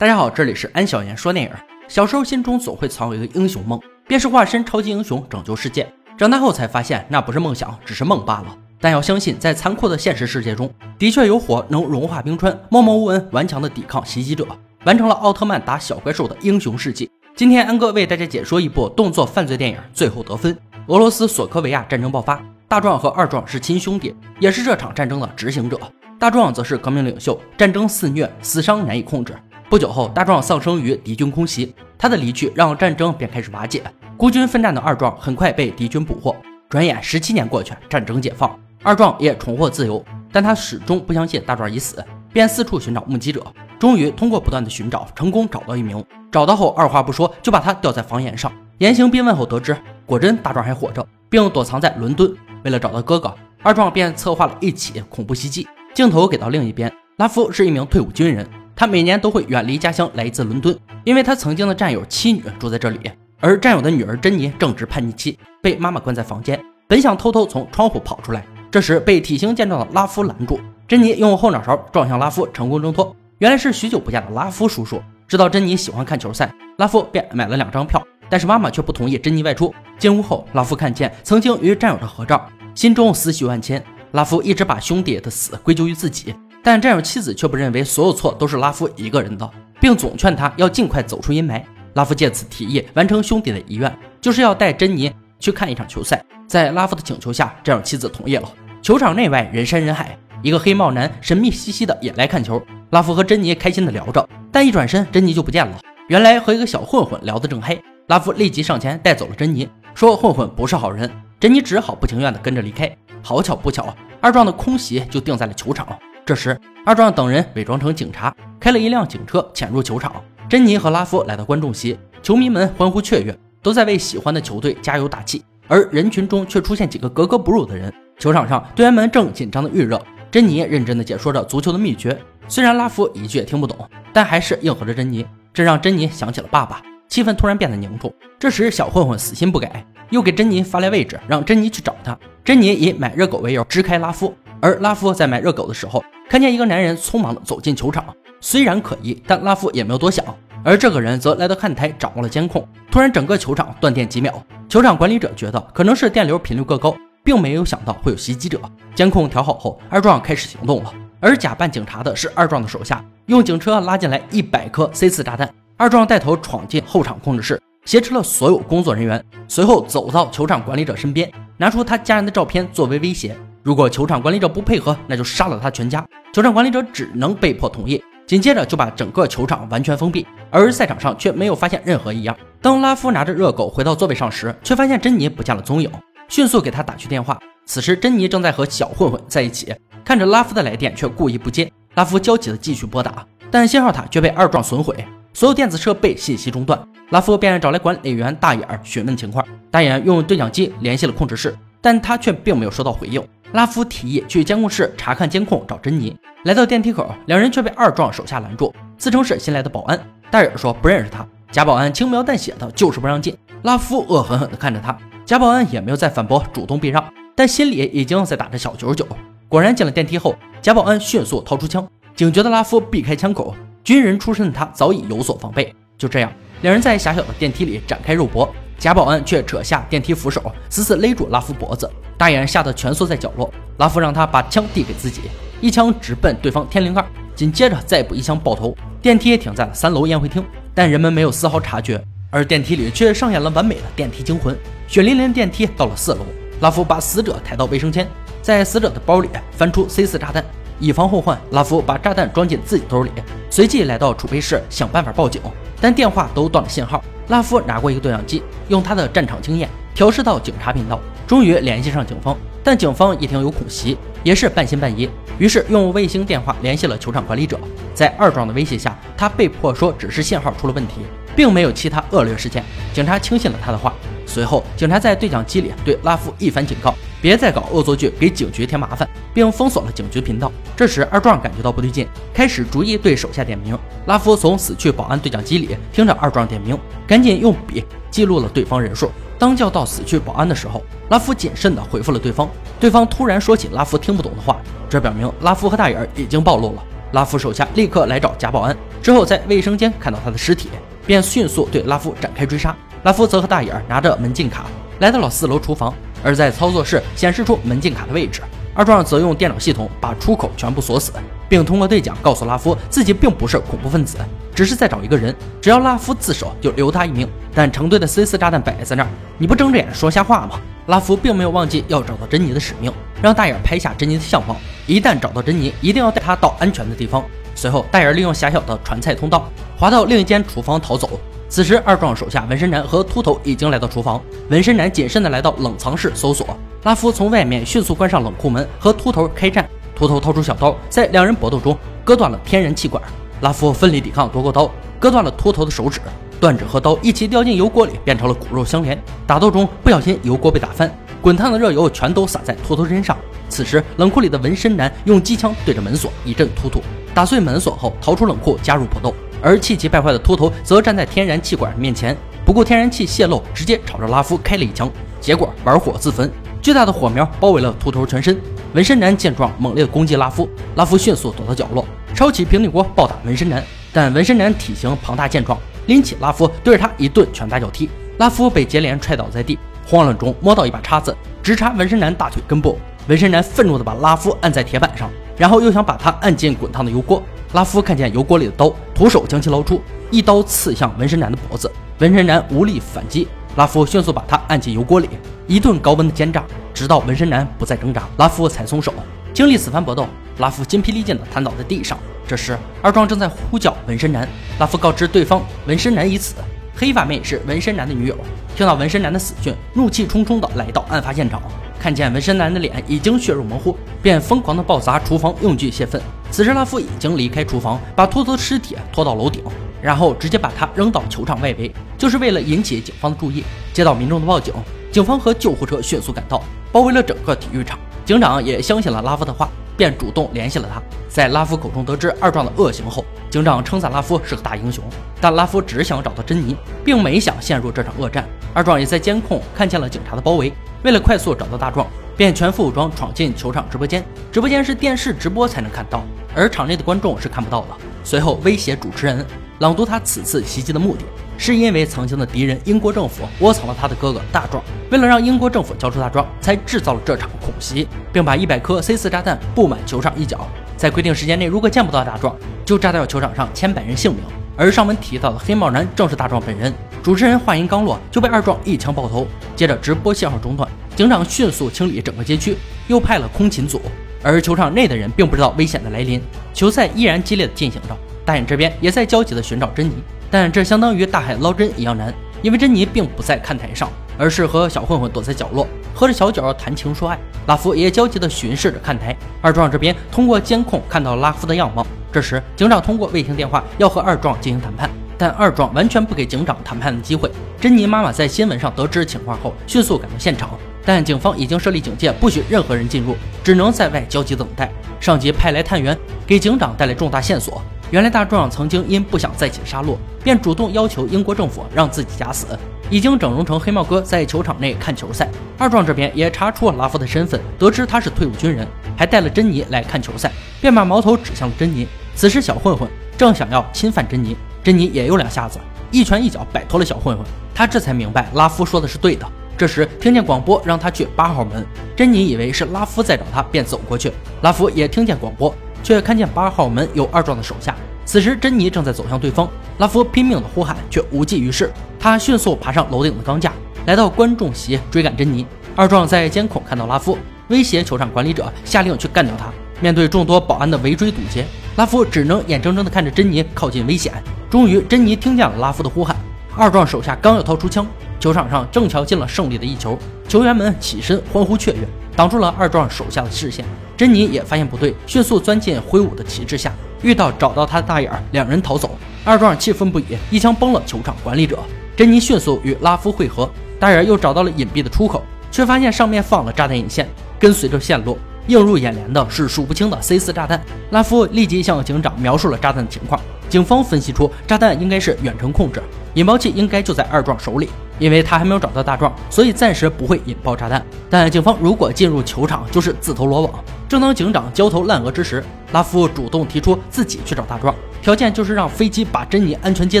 大家好，这里是安小言说电影。小时候心中总会藏有一个英雄梦，便是化身超级英雄拯救世界。长大后才发现那不是梦想，只是梦罢了。但要相信，在残酷的现实世界中，的确有火能融化冰川，默默无闻、顽强的抵抗袭击者，完成了奥特曼打小怪兽的英雄事迹。今天安哥为大家解说一部动作犯罪电影《最后得分》。俄罗斯索科维亚战争爆发，大壮和二壮是亲兄弟，也是这场战争的执行者。大壮则是革命领袖，战争肆虐，死伤难以控制。不久后，大壮丧生于敌军空袭。他的离去让战争便开始瓦解。孤军奋战的二壮很快被敌军捕获。转眼十七年过去，战争解放，二壮也重获自由。但他始终不相信大壮已死，便四处寻找目击者。终于通过不断的寻找，成功找到一名。找到后，二话不说就把他吊在房檐上。严刑逼问后得知，果真大壮还活着，并躲藏在伦敦。为了找到哥哥，二壮便策划了一起恐怖袭击。镜头给到另一边，拉夫是一名退伍军人。他每年都会远离家乡来一次伦敦，因为他曾经的战友妻女住在这里，而战友的女儿珍妮正值叛逆期，被妈妈关在房间，本想偷偷从窗户跑出来，这时被体型健壮的拉夫拦住。珍妮用后脑勺撞向拉夫，成功挣脱。原来是许久不见的拉夫叔叔，知道珍妮喜欢看球赛，拉夫便买了两张票，但是妈妈却不同意珍妮外出。进屋后，拉夫看见曾经与战友的合照，心中思绪万千。拉夫一直把兄弟的死归咎于自己。但战友妻子却不认为所有错都是拉夫一个人的，并总劝他要尽快走出阴霾。拉夫借此提议完成兄弟的遗愿，就是要带珍妮去看一场球赛。在拉夫的请求下，战友妻子同意了。球场内外人山人海，一个黑帽男神秘兮兮的也来看球。拉夫和珍妮开心的聊着，但一转身，珍妮就不见了。原来和一个小混混聊得正嗨，拉夫立即上前带走了珍妮，说混混不是好人。珍妮只好不情愿的跟着离开。好巧不巧，二壮的空袭就定在了球场。这时，二壮等人伪装成警察，开了一辆警车潜入球场。珍妮和拉夫来到观众席，球迷们欢呼雀跃，都在为喜欢的球队加油打气。而人群中却出现几个格格不入的人。球场上，队员们正紧张的预热，珍妮认真的解说着足球的秘诀。虽然拉夫一句也听不懂，但还是应和着珍妮，这让珍妮想起了爸爸。气氛突然变得凝重。这时，小混混死心不改，又给珍妮发来位置，让珍妮去找他。珍妮以买热狗为由支开拉夫，而拉夫在买热狗的时候。看见一个男人匆忙地走进球场，虽然可疑，但拉夫也没有多想。而这个人则来到看台，掌握了监控。突然，整个球场断电几秒。球场管理者觉得可能是电流频率过高，并没有想到会有袭击者。监控调好后，二壮开始行动了。而假扮警察的是二壮的手下，用警车拉进来一百颗 C 四炸弹。二壮带头闯进后场控制室，挟持了所有工作人员，随后走到球场管理者身边，拿出他家人的照片作为威胁。如果球场管理者不配合，那就杀了他全家。球场管理者只能被迫同意，紧接着就把整个球场完全封闭。而赛场上却没有发现任何异样。当拉夫拿着热狗回到座位上时，却发现珍妮不见了踪影，迅速给他打去电话。此时珍妮正在和小混混在一起，看着拉夫的来电却故意不接。拉夫焦急地继续拨打，但信号塔却被二壮损毁，所有电子设备信息中断。拉夫便找来管理员大眼询问情况，大眼用对讲机联系了控制室，但他却并没有收到回应。拉夫提议去监控室查看监控，找珍妮。来到电梯口，两人却被二壮手下拦住，自称是新来的保安。大眼说不认识他。假保安轻描淡写的，就是不让进。拉夫恶狠狠地看着他，假保安也没有再反驳，主动避让，但心。里已经在打着小九九。果然进了电梯后，假保安迅速掏出枪，警觉的拉夫避开枪口。军人出身的他早已有所防备。就这样，两人在狭小的电梯里展开肉搏。假保安却扯下电梯扶手，死死勒住拉夫脖子。大眼吓得蜷缩在角落。拉夫让他把枪递给自己，一枪直奔对方天灵盖，紧接着再补一枪爆头。电梯停在了三楼宴会厅，但人们没有丝毫察觉，而电梯里却上演了完美的电梯惊魂。血淋淋电梯到了四楼，拉夫把死者抬到卫生间，在死者的包里翻出 C 四炸弹，以防后患，拉夫把炸弹装进自己兜里，随即来到储备室想办法报警，但电话都断了信号。拉夫拿过一个对讲机，用他的战场经验调试到警察频道，终于联系上警方。但警方一听有恐袭，也是半信半疑，于是用卫星电话联系了球场管理者。在二壮的威胁下，他被迫说只是信号出了问题，并没有其他恶劣事件。警察轻信了他的话。随后，警察在对讲机里对拉夫一番警告，别再搞恶作剧，给警局添麻烦，并封锁了警局频道。这时，二壮感觉到不对劲，开始逐一对手下点名。拉夫从死去保安对讲机里听着二壮点名，赶紧用笔记录了对方人数。当叫到死去保安的时候，拉夫谨慎地回复了对方。对方突然说起拉夫听不懂的话，这表明拉夫和大眼已经暴露了。拉夫手下立刻来找假保安，之后在卫生间看到他的尸体，便迅速对拉夫展开追杀。拉夫则和大眼拿着门禁卡来到了四楼厨房，而在操作室显示出门禁卡的位置。二壮则用电脑系统把出口全部锁死，并通过对讲告诉拉夫自己并不是恐怖分子，只是在找一个人，只要拉夫自首就留他一命。但成堆的 C 四炸弹摆在那儿，你不睁着眼说瞎话吗？拉夫并没有忘记要找到珍妮的使命，让大眼拍下珍妮的相貌，一旦找到珍妮，一定要带她到安全的地方。随后，大眼利用狭小的传菜通道滑到另一间厨房逃走。此时，二壮手下纹身男和秃头已经来到厨房，纹身男谨慎地来到冷藏室搜索。拉夫从外面迅速关上冷库门，和秃头开战。秃头掏出小刀，在两人搏斗中割断了天然气管。拉夫奋力抵抗，夺过刀，割断了秃头的手指。断指和刀一起掉进油锅里，变成了骨肉相连。打斗中不小心油锅被打翻，滚烫的热油全都洒在秃头身上。此时冷库里的纹身男用机枪对着门锁一阵突突，打碎门锁后逃出冷库，加入搏斗。而气急败坏的秃头则站在天然气管面前，不顾天然气泄漏，直接朝着拉夫开了一枪，结果玩火自焚。巨大的火苗包围了秃头全身，纹身男见状猛烈攻击拉夫，拉夫迅速躲到角落，抄起平底锅暴打纹身男。但纹身男体型庞大健壮，拎起拉夫对着他一顿拳打脚踢，拉夫被接连踹倒在地，慌乱中摸到一把叉子，直插纹身男大腿根部。纹身男愤怒地把拉夫按在铁板上，然后又想把他按进滚烫的油锅。拉夫看见油锅里的刀，徒手将其捞出，一刀刺向纹身男的脖子，纹身男无力反击。拉夫迅速把他按进油锅里，一顿高温的煎炸，直到纹身男不再挣扎，拉夫才松手。经历此番搏斗，拉夫筋疲力尽地瘫倒在地上。这时，二壮正在呼叫纹身男，拉夫告知对方纹身男已死，黑发妹是纹身男的女友。听到纹身男的死讯，怒气冲冲地来到案发现场，看见纹身男的脸已经血肉模糊，便疯狂地暴砸厨房用具泄愤。此时，拉夫已经离开厨房，把秃头的尸体拖到楼顶。然后直接把他扔到球场外围，就是为了引起警方的注意。接到民众的报警，警方和救护车迅速赶到，包围了整个体育场。警长也相信了拉夫的话，便主动联系了他。在拉夫口中得知二壮的恶行后，警长称赞拉夫是个大英雄。但拉夫只想找到珍妮，并没想陷入这场恶战。二壮也在监控看见了警察的包围，为了快速找到大壮，便全副武装闯进球场直播间。直播间是电视直播才能看到，而场内的观众是看不到的。随后威胁主持人。朗读他此次袭击的目的，是因为曾经的敌人英国政府窝藏了他的哥哥大壮，为了让英国政府交出大壮，才制造了这场恐袭，并把一百颗 C 四炸弹布满球场一角，在规定时间内如果见不到大壮，就炸掉球场上千百人性命。而上文提到的黑帽男正是大壮本人。主持人话音刚落，就被二壮一枪爆头，接着直播信号中断，警长迅速清理整个街区，又派了空勤组，而球场内的人并不知道危险的来临，球赛依然激烈的进行着。大眼这边也在焦急的寻找珍妮，但这相当于大海捞针一样难，因为珍妮并不在看台上，而是和小混混躲在角落，喝着小酒谈情说爱。拉夫也焦急的巡视着看台。二壮这边通过监控看到拉夫的样貌。这时，警长通过卫星电话要和二壮进行谈判，但二壮完全不给警长谈判的机会。珍妮妈妈在新闻上得知情况后，迅速赶到现场，但警方已经设立警戒，不许任何人进入，只能在外焦急等待。上级派来探员，给警长带来重大线索。原来大壮曾经因不想再起杀戮，便主动要求英国政府让自己假死，已经整容成黑帽哥在球场内看球赛。二壮这边也查出了拉夫的身份，得知他是退伍军人，还带了珍妮来看球赛，便把矛头指向了珍妮。此时小混混正想要侵犯珍妮，珍妮也有两下子，一拳一脚摆脱了小混混。他这才明白拉夫说的是对的。这时听见广播让他去八号门，珍妮以为是拉夫在找他，便走过去。拉夫也听见广播。却看见八号门有二壮的手下。此时，珍妮正在走向对方，拉夫拼命的呼喊，却无济于事。他迅速爬上楼顶的钢架，来到观众席追赶珍妮。二壮在监控看到拉夫，威胁球场管理者，下令去干掉他。面对众多保安的围追堵截，拉夫只能眼睁睁地看着珍妮靠近危险。终于，珍妮听见了拉夫的呼喊。二壮手下刚要掏出枪，球场上正巧进了胜利的一球，球员们起身欢呼雀跃，挡住了二壮手下的视线。珍妮也发现不对，迅速钻进挥舞的旗帜下，遇到找到他的大眼，两人逃走。二壮气愤不已，一枪崩了球场管理者。珍妮迅速与拉夫会合，大眼又找到了隐蔽的出口，却发现上面放了炸弹引线。跟随着线路，映入眼帘的是数不清的 C 四炸弹。拉夫立即向警长描述了炸弹的情况。警方分析出，炸弹应该是远程控制，引爆器应该就在二壮手里。因为他还没有找到大壮，所以暂时不会引爆炸弹。但警方如果进入球场，就是自投罗网。正当警长焦头烂额之时，拉夫主动提出自己去找大壮，条件就是让飞机把珍妮安全接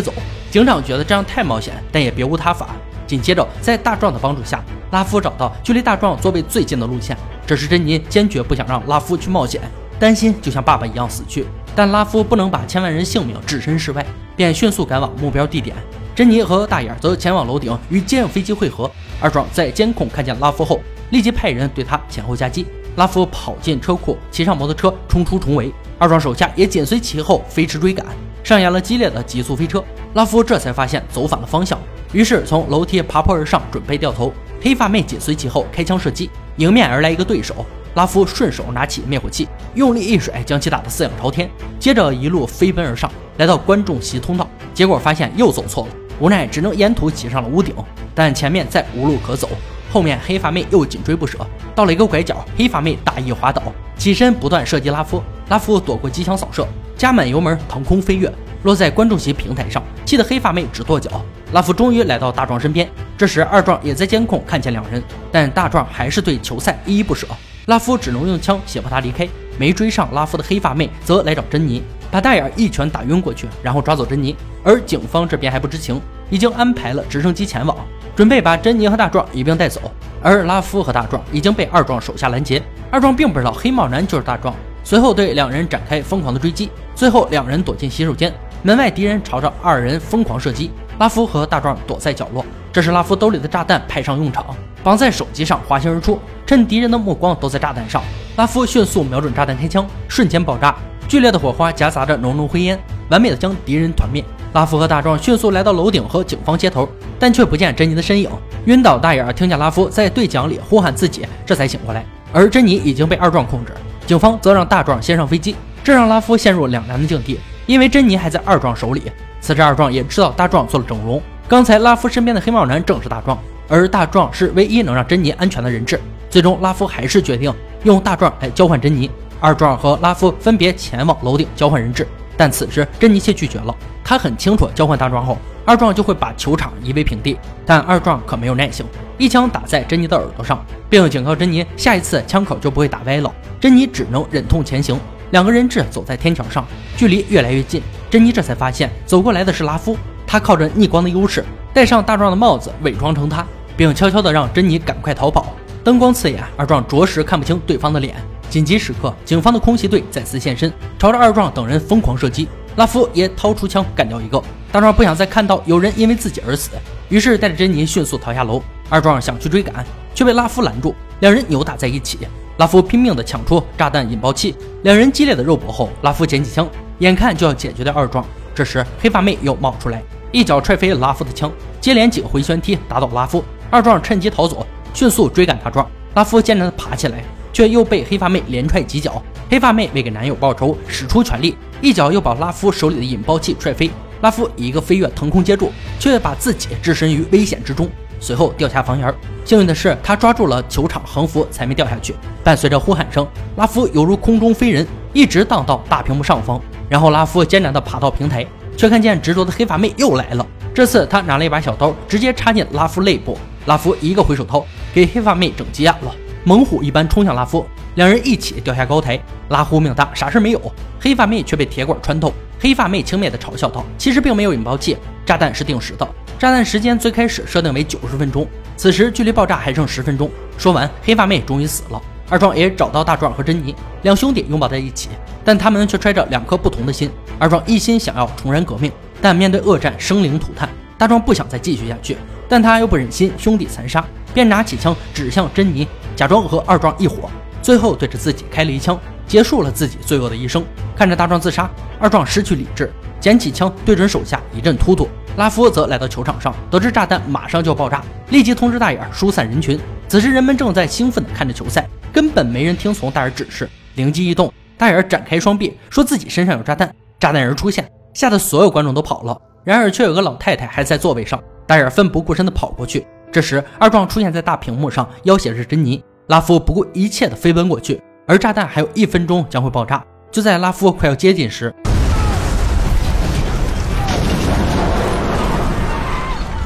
走。警长觉得这样太冒险，但也别无他法。紧接着，在大壮的帮助下，拉夫找到距离大壮座位最近的路线。这时，珍妮坚决不想让拉夫去冒险，担心就像爸爸一样死去。但拉夫不能把千万人性命置身事外，便迅速赶往目标地点。珍妮和大眼则前往楼顶与接应飞机会合。二壮在监控看见拉夫后，立即派人对他前后夹击。拉夫跑进车库，骑上摩托车冲出重围，二壮手下也紧随其后飞驰追赶，上演了激烈的极速飞车。拉夫这才发现走反了方向，于是从楼梯爬坡而上，准备掉头。黑发妹紧随其后开枪射击，迎面而来一个对手，拉夫顺手拿起灭火器，用力一甩，将其打得四仰朝天，接着一路飞奔而上，来到观众席通道，结果发现又走错了，无奈只能沿途骑上了屋顶，但前面再无路可走。后面黑发妹又紧追不舍，到了一个拐角，黑发妹大意滑倒，起身不断射击拉夫，拉夫躲过机枪扫射，加满油门腾空飞跃，落在观众席平台上，气得黑发妹直跺脚。拉夫终于来到大壮身边，这时二壮也在监控看见两人，但大壮还是对球赛依依不舍，拉夫只能用枪胁迫他离开。没追上拉夫的黑发妹则来找珍妮，把大眼一拳打晕过去，然后抓走珍妮。而警方这边还不知情，已经安排了直升机前往。准备把珍妮和大壮一并带走，而拉夫和大壮已经被二壮手下拦截。二壮并不知道黑帽男就是大壮，随后对两人展开疯狂的追击。最后两人躲进洗手间，门外敌人朝着二人疯狂射击，拉夫和大壮躲在角落。这时拉夫兜里的炸弹派上用场，绑在手机上滑行而出，趁敌人的目光都在炸弹上，拉夫迅速瞄准炸弹开枪，瞬间爆炸，剧烈的火花夹杂着浓浓灰烟，完美的将敌人团灭。拉夫和大壮迅速来到楼顶和警方接头，但却不见珍妮的身影。晕倒大眼听见拉夫在对讲里呼喊自己，这才醒过来。而珍妮已经被二壮控制，警方则让大壮先上飞机，这让拉夫陷入两难的境地，因为珍妮还在二壮手里。此时二壮也知道大壮做了整容，刚才拉夫身边的黑帽男正是大壮，而大壮是唯一能让珍妮安全的人质。最终拉夫还是决定用大壮来交换珍妮。二壮和拉夫分别前往楼顶交换人质，但此时珍妮却拒绝了。他很清楚，交换大壮后，二壮就会把球场夷为平地。但二壮可没有耐性，一枪打在珍妮的耳朵上，并警告珍妮，下一次枪口就不会打歪了。珍妮只能忍痛前行。两个人质走在天桥上，距离越来越近。珍妮这才发现，走过来的是拉夫。他靠着逆光的优势，戴上大壮的帽子，伪装成他，并悄悄地让珍妮赶快逃跑。灯光刺眼，二壮着实看不清对方的脸。紧急时刻，警方的空袭队再次现身，朝着二壮等人疯狂射击。拉夫也掏出枪干掉一个。大壮不想再看到有人因为自己而死，于是带着珍妮迅速逃下楼。二壮想去追赶，却被拉夫拦住，两人扭打在一起。拉夫拼命地抢出炸弹引爆器，两人激烈的肉搏后，拉夫捡起枪，眼看就要解决掉二壮。这时黑发妹又冒出来，一脚踹飞了拉夫的枪，接连几个回旋踢打倒拉夫。二壮趁机逃走，迅速追赶大壮。拉夫艰难地爬起来，却又被黑发妹连踹几脚。黑发妹为给男友报仇，使出全力。一脚又把拉夫手里的引爆器踹飞，拉夫一个飞跃腾空接住，却把自己置身于危险之中，随后掉下房檐。幸运的是，他抓住了球场横幅，才没掉下去。伴随着呼喊声，拉夫犹如空中飞人，一直荡到大屏幕上方。然后拉夫艰难地爬到平台，却看见执着的黑发妹又来了。这次他拿了一把小刀，直接插进拉夫肋部。拉夫一个回手掏，给黑发妹整急眼了，猛虎一般冲向拉夫。两人一起掉下高台，拉夫命大，啥事没有。黑发妹却被铁管穿透。黑发妹轻蔑地嘲笑道：“其实并没有引爆器，炸弹是定时的，炸弹时间最开始设定为九十分钟，此时距离爆炸还剩十分钟。”说完，黑发妹终于死了。二壮也找到大壮和珍妮，两兄弟拥抱在一起，但他们却揣着两颗不同的心。二壮一心想要重燃革命，但面对恶战生灵涂炭，大壮不想再继续下去，但他又不忍心兄弟残杀，便拿起枪指向珍妮，假装和二壮一伙。最后对着自己开了一枪，结束了自己罪恶的一生。看着大壮自杀，二壮失去理智，捡起枪对准手下一阵突突。拉夫则来到球场上，得知炸弹马上就要爆炸，立即通知大眼疏散人群。此时人们正在兴奋地看着球赛，根本没人听从大眼指示。灵机一动，大眼展开双臂，说自己身上有炸弹。炸弹人出现，吓得所有观众都跑了。然而却有个老太太还在座位上，大眼奋不顾身地跑过去。这时二壮出现在大屏幕上，要挟着珍妮。拉夫不顾一切地飞奔过去，而炸弹还有一分钟将会爆炸。就在拉夫快要接近时，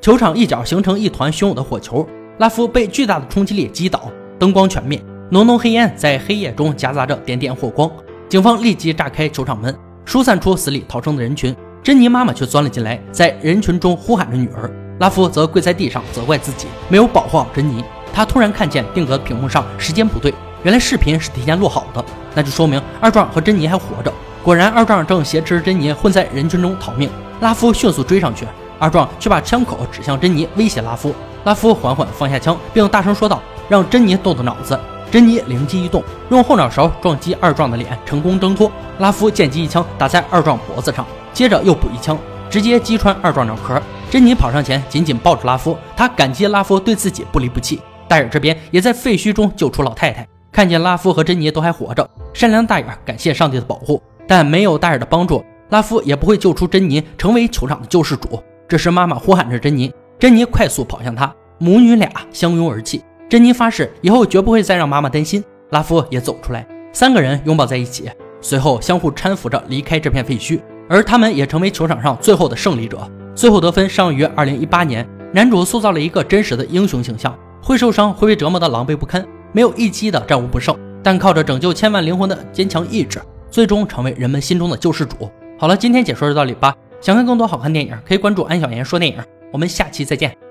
球场一角形成一团汹涌的火球，拉夫被巨大的冲击力击倒，灯光全灭，浓浓黑烟在黑夜中夹杂着点点火光，警方立即炸开球场门，疏散出死里逃生的人群。珍妮妈妈却钻了进来，在人群中呼喊着女儿。拉夫则跪在地上责怪自己没有保护好珍妮。他突然看见定格的屏幕上时间不对，原来视频是提前录好的，那就说明二壮和珍妮还活着。果然，二壮正挟持珍妮混在人群中逃命。拉夫迅速追上去，二壮却把枪口指向珍妮，威胁拉夫。拉夫缓缓放下枪，并大声说道：“让珍妮动动脑子。”珍妮灵机一动，用后脑勺撞击二壮的脸，成功挣脱。拉夫见机一枪打在二壮脖子上，接着又补一枪，直接击穿二壮脑壳。珍妮跑上前，紧紧抱住拉夫，她感激拉夫对自己不离不弃。大眼这边也在废墟中救出老太太，看见拉夫和珍妮都还活着，善良大眼感谢上帝的保护，但没有大眼的帮助，拉夫也不会救出珍妮，成为球场的救世主。这时，妈妈呼喊着珍妮，珍妮快速跑向她，母女俩相拥而泣。珍妮发誓以后绝不会再让妈妈担心。拉夫也走出来，三个人拥抱在一起，随后相互搀扶着离开这片废墟，而他们也成为球场上最后的胜利者。最后得分上于二零一八年，男主塑造了一个真实的英雄形象，会受伤，会被折磨的狼狈不堪，没有一击的战无不胜，但靠着拯救千万灵魂的坚强意志，最终成为人们心中的救世主。好了，今天解说就到这里吧。想看更多好看电影，可以关注安小言说电影。我们下期再见。